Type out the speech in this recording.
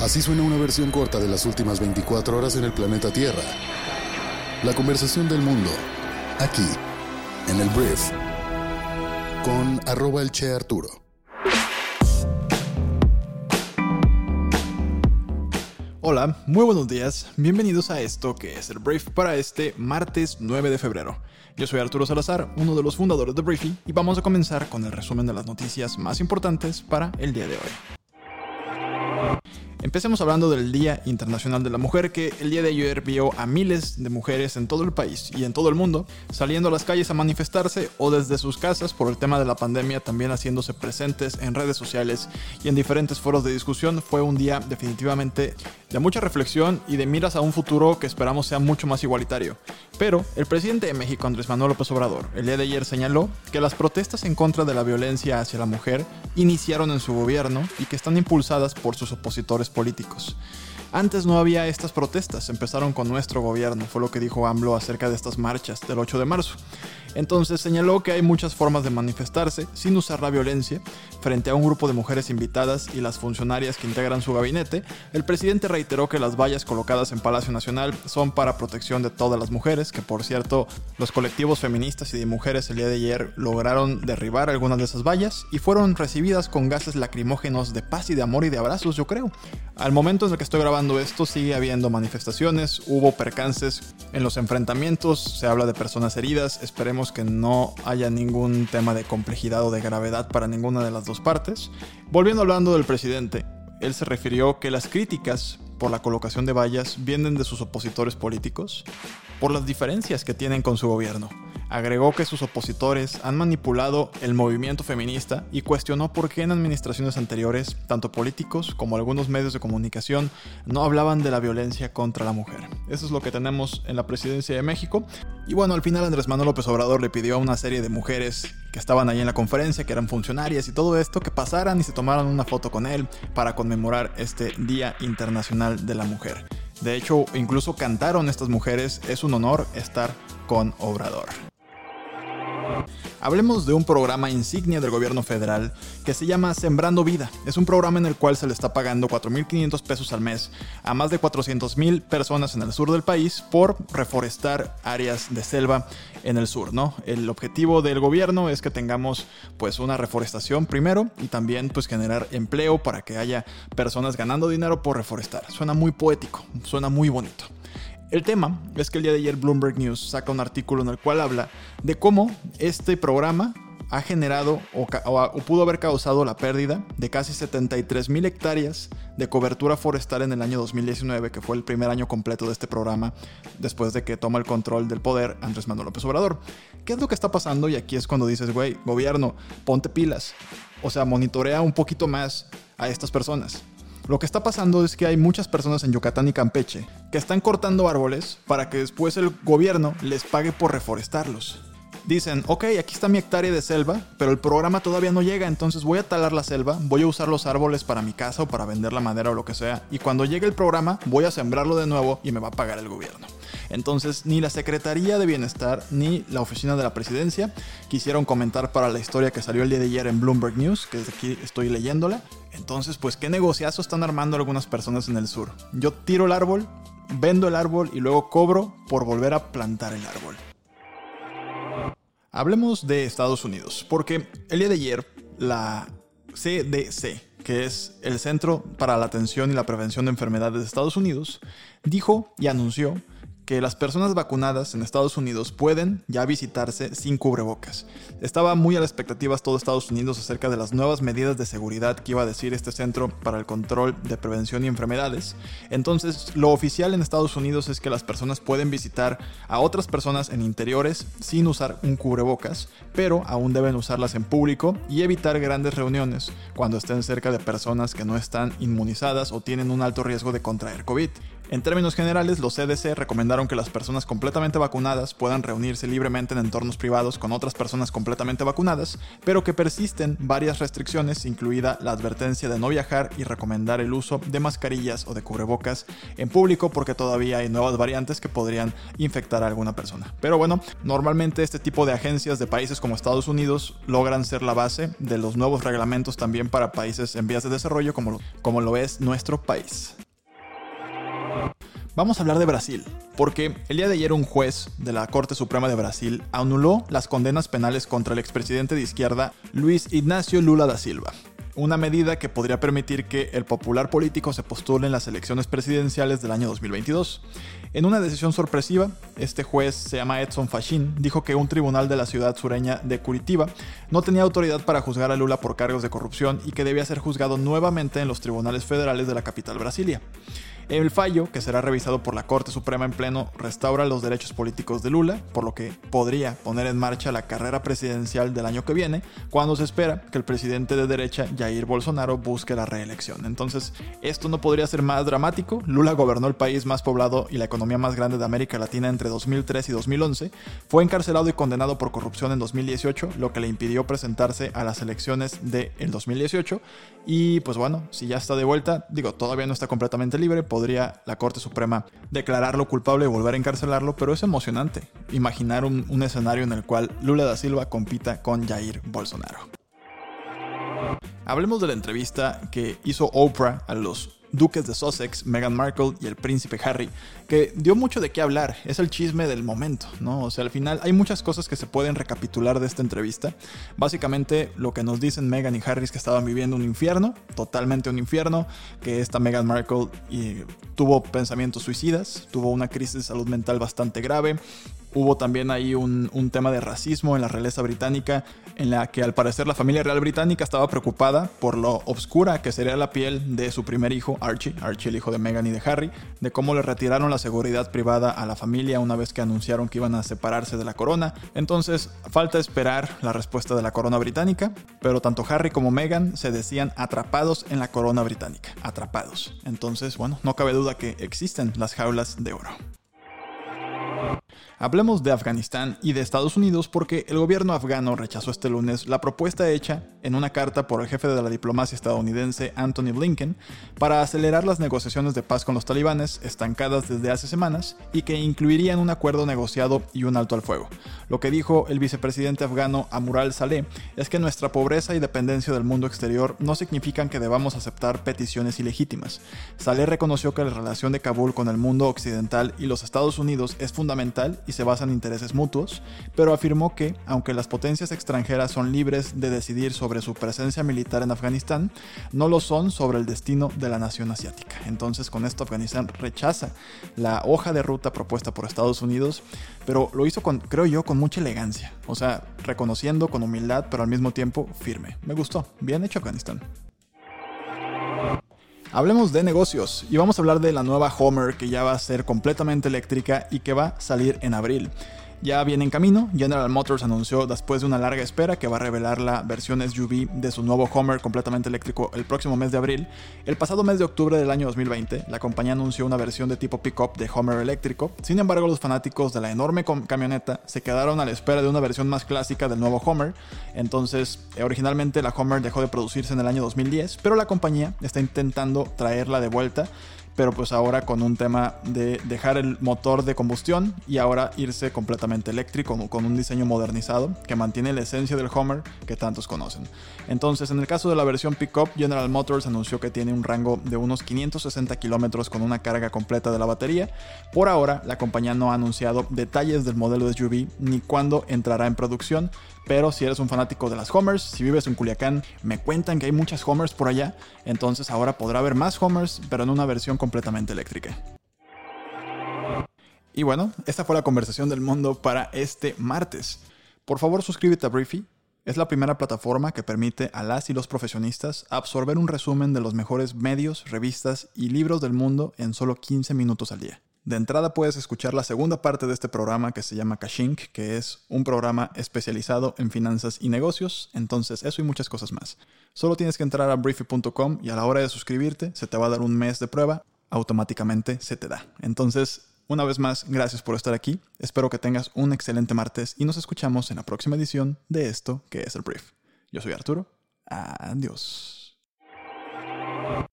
Así suena una versión corta de las últimas 24 horas en el planeta Tierra. La conversación del mundo, aquí, en el Brief, con arroba el Che Arturo. Hola, muy buenos días, bienvenidos a esto que es el Brief para este martes 9 de febrero. Yo soy Arturo Salazar, uno de los fundadores de Briefy, y vamos a comenzar con el resumen de las noticias más importantes para el día de hoy. Empecemos hablando del Día Internacional de la Mujer, que el día de ayer vio a miles de mujeres en todo el país y en todo el mundo saliendo a las calles a manifestarse o desde sus casas por el tema de la pandemia también haciéndose presentes en redes sociales y en diferentes foros de discusión. Fue un día definitivamente de mucha reflexión y de miras a un futuro que esperamos sea mucho más igualitario. Pero el presidente de México, Andrés Manuel López Obrador, el día de ayer señaló que las protestas en contra de la violencia hacia la mujer iniciaron en su gobierno y que están impulsadas por sus opositores políticos. Antes no había estas protestas, empezaron con nuestro gobierno, fue lo que dijo AMLO acerca de estas marchas del 8 de marzo. Entonces señaló que hay muchas formas de manifestarse sin usar la violencia. Frente a un grupo de mujeres invitadas y las funcionarias que integran su gabinete, el presidente reiteró que las vallas colocadas en Palacio Nacional son para protección de todas las mujeres, que por cierto los colectivos feministas y de mujeres el día de ayer lograron derribar algunas de esas vallas y fueron recibidas con gases lacrimógenos de paz y de amor y de abrazos, yo creo. Al momento en el que estoy grabando esto sigue habiendo manifestaciones, hubo percances en los enfrentamientos, se habla de personas heridas, esperemos que no haya ningún tema de complejidad o de gravedad para ninguna de las dos partes. Volviendo hablando del presidente, él se refirió que las críticas por la colocación de vallas vienen de sus opositores políticos, por las diferencias que tienen con su gobierno. Agregó que sus opositores han manipulado el movimiento feminista y cuestionó por qué en administraciones anteriores, tanto políticos como algunos medios de comunicación no hablaban de la violencia contra la mujer. Eso es lo que tenemos en la presidencia de México. Y bueno, al final Andrés Manuel López Obrador le pidió a una serie de mujeres que estaban ahí en la conferencia, que eran funcionarias y todo esto, que pasaran y se tomaran una foto con él para conmemorar este Día Internacional de la Mujer. De hecho, incluso cantaron estas mujeres, es un honor estar con Obrador. Hablemos de un programa insignia del gobierno federal que se llama Sembrando Vida. Es un programa en el cual se le está pagando 4.500 pesos al mes a más de 400.000 personas en el sur del país por reforestar áreas de selva en el sur, ¿no? El objetivo del gobierno es que tengamos pues una reforestación primero y también pues generar empleo para que haya personas ganando dinero por reforestar. Suena muy poético, suena muy bonito. El tema es que el día de ayer Bloomberg News saca un artículo en el cual habla de cómo este programa ha generado o, pudo haber causado la pérdida de casi 73 mil hectáreas de cobertura forestal en el año 2019, que fue el primer año completo de este programa después de que toma el control del poder Andrés Manuel López Obrador. ¿Qué es lo que está pasando? Y aquí es cuando dices, güey, gobierno, ponte pilas. O sea, monitorea un poquito más a estas personas. Lo que está pasando es que hay muchas personas en Yucatán y Campeche que están cortando árboles para que después el gobierno les pague por reforestarlos. Dicen, ok, aquí está mi hectárea de selva, pero el programa todavía no llega, entonces voy a talar la selva, voy a usar los árboles para mi casa o para vender la madera o lo que sea, y cuando llegue el programa voy a sembrarlo de nuevo y me va a pagar el gobierno. Entonces, ni la Secretaría de Bienestar ni la Oficina de la Presidencia quisieron comentar para la historia que salió el día de ayer en Bloomberg News, que desde aquí estoy leyéndola. Entonces, pues, ¿qué negociazo están armando algunas personas en el sur? Yo tiro el árbol, vendo el árbol y luego cobro por volver a plantar el árbol. Hablemos de Estados Unidos, porque el día de ayer la CDC, que es el Centro para la Atención y la Prevención de Enfermedades de Estados Unidos, dijo y anunció que las personas vacunadas en Estados Unidos pueden ya visitarse sin cubrebocas. Estaba muy a las expectativas todo Estados Unidos acerca de las nuevas medidas de seguridad que iba a decir este Centro para el Control de Prevención y Enfermedades. Entonces, lo oficial en Estados Unidos es que las personas pueden visitar a otras personas en interiores sin usar un cubrebocas, pero aún deben usarlas en público y evitar grandes reuniones cuando estén cerca de personas que no están inmunizadas o tienen un alto riesgo de contraer COVID. En términos generales, los CDC recomendaron que las personas completamente vacunadas puedan reunirse libremente en entornos privados con otras personas completamente vacunadas, pero que persisten varias restricciones, incluida la advertencia de no viajar y recomendar el uso de mascarillas o de cubrebocas en público porque todavía hay nuevas variantes que podrían infectar a alguna persona. Pero bueno, normalmente este tipo de agencias de países como Estados Unidos logran ser la base de los nuevos reglamentos también para países en vías de desarrollo como lo, como lo es nuestro país. Vamos a hablar de Brasil, porque el día de ayer un juez de la Corte Suprema de Brasil anuló las condenas penales contra el expresidente de izquierda Luis Ignacio Lula da Silva. Una medida que podría permitir que el popular político se postule en las elecciones presidenciales del año 2022. En una decisión sorpresiva, este juez se llama Edson Fachin, dijo que un tribunal de la ciudad sureña de Curitiba no tenía autoridad para juzgar a Lula por cargos de corrupción y que debía ser juzgado nuevamente en los tribunales federales de la capital Brasilia. El fallo, que será revisado por la Corte Suprema en pleno, restaura los derechos políticos de Lula, por lo que podría poner en marcha la carrera presidencial del año que viene, cuando se espera que el presidente de derecha, Jair Bolsonaro, busque la reelección. Entonces, esto no podría ser más dramático. Lula gobernó el país más poblado y la economía más grande de América Latina entre 2003 y 2011, fue encarcelado y condenado por corrupción en 2018, lo que le impidió presentarse a las elecciones del 2018. Y pues bueno, si ya está de vuelta, digo, todavía no está completamente libre, podría la Corte Suprema declararlo culpable y volver a encarcelarlo, pero es emocionante imaginar un, un escenario en el cual Lula da Silva compita con Jair Bolsonaro. Hablemos de la entrevista que hizo Oprah a los duques de Sussex, Meghan Markle y el príncipe Harry, que dio mucho de qué hablar, es el chisme del momento, ¿no? O sea, al final hay muchas cosas que se pueden recapitular de esta entrevista. Básicamente lo que nos dicen Meghan y Harry es que estaban viviendo un infierno, totalmente un infierno, que esta Meghan Markle y, tuvo pensamientos suicidas, tuvo una crisis de salud mental bastante grave, Hubo también ahí un, tema de racismo en la realeza británica, en la que al parecer la familia real británica estaba preocupada por lo obscura que sería la piel de su primer hijo, Archie, Archie el hijo de Meghan y de Harry, de cómo le retiraron la seguridad privada a la familia una vez que anunciaron que iban a separarse de la corona. Entonces, falta esperar la respuesta de la corona británica, pero tanto Harry como Meghan se decían atrapados en la corona británica, atrapados. Entonces, bueno, no cabe duda que existen las jaulas de oro. Hablemos de Afganistán y de Estados Unidos porque el gobierno afgano rechazó este lunes la propuesta hecha en una carta por el jefe de la diplomacia estadounidense Anthony Blinken para acelerar las negociaciones de paz con los talibanes estancadas desde hace semanas y que incluirían un acuerdo negociado y un alto al fuego. Lo que dijo el vicepresidente afgano Amural Saleh es que nuestra pobreza y dependencia del mundo exterior no significan que debamos aceptar peticiones ilegítimas. Saleh reconoció que la relación de Kabul con el mundo occidental y los Estados Unidos es fundamental y se basa en intereses mutuos, pero afirmó que, aunque las potencias extranjeras son libres de decidir sobre su presencia militar en Afganistán, no lo son sobre el destino de la nación asiática. Entonces, con esto Afganistán rechaza la hoja de ruta propuesta por Estados Unidos, pero lo hizo con, creo yo, con mucha elegancia, o sea, reconociendo con humildad, pero al mismo tiempo firme. Me gustó, bien hecho Afganistán. Hablemos de negocios y vamos a hablar de la nueva Homer que ya va a ser completamente eléctrica y que va a salir en abril ya viene en camino. General Motors anunció después de una larga espera que va a revelar la versión SUV de su nuevo Homer completamente eléctrico el próximo mes de abril. El pasado mes de octubre del año 2020, la compañía anunció una versión de tipo pickup de Homer eléctrico. Sin embargo, los fanáticos de la enorme camioneta se quedaron a la espera de una versión más clásica del nuevo Homer. Entonces, eh, originalmente la Homer dejó de producirse en el año 2010, pero la compañía está intentando traerla de vuelta pero pues ahora con un tema de dejar el motor de combustión y ahora irse completamente eléctrico con un diseño modernizado que mantiene la esencia del Homer que tantos conocen. Entonces, en el caso de la versión pickup, General Motors anunció que tiene un rango de unos 560 kilómetros con una carga completa de la batería. Por ahora, la compañía no ha anunciado detalles del modelo de SUV ni cuándo entrará en producción, pero si eres un fanático de las Homers, si vives en Culiacán, me cuentan que hay muchas Homers por allá, entonces ahora podrá haber más Homers, pero en una versión completamente eléctrica. Y bueno, esta fue la conversación del mundo para este martes. Por favor suscríbete a Briefy. Es la primera plataforma que permite a las y los profesionistas absorber un resumen de los mejores medios, revistas y libros del mundo en solo 15 minutos al día. De entrada puedes escuchar la segunda parte de este programa que se llama Cashink, que es un programa especializado en finanzas y negocios, entonces eso y muchas cosas más. Solo tienes que entrar a briefy.com y a la hora de suscribirte se te va a dar un mes de prueba automáticamente se te da. Entonces, una vez más, gracias por estar aquí. Espero que tengas un excelente martes y nos escuchamos en la próxima edición de esto que es el brief. Yo soy Arturo. Adiós.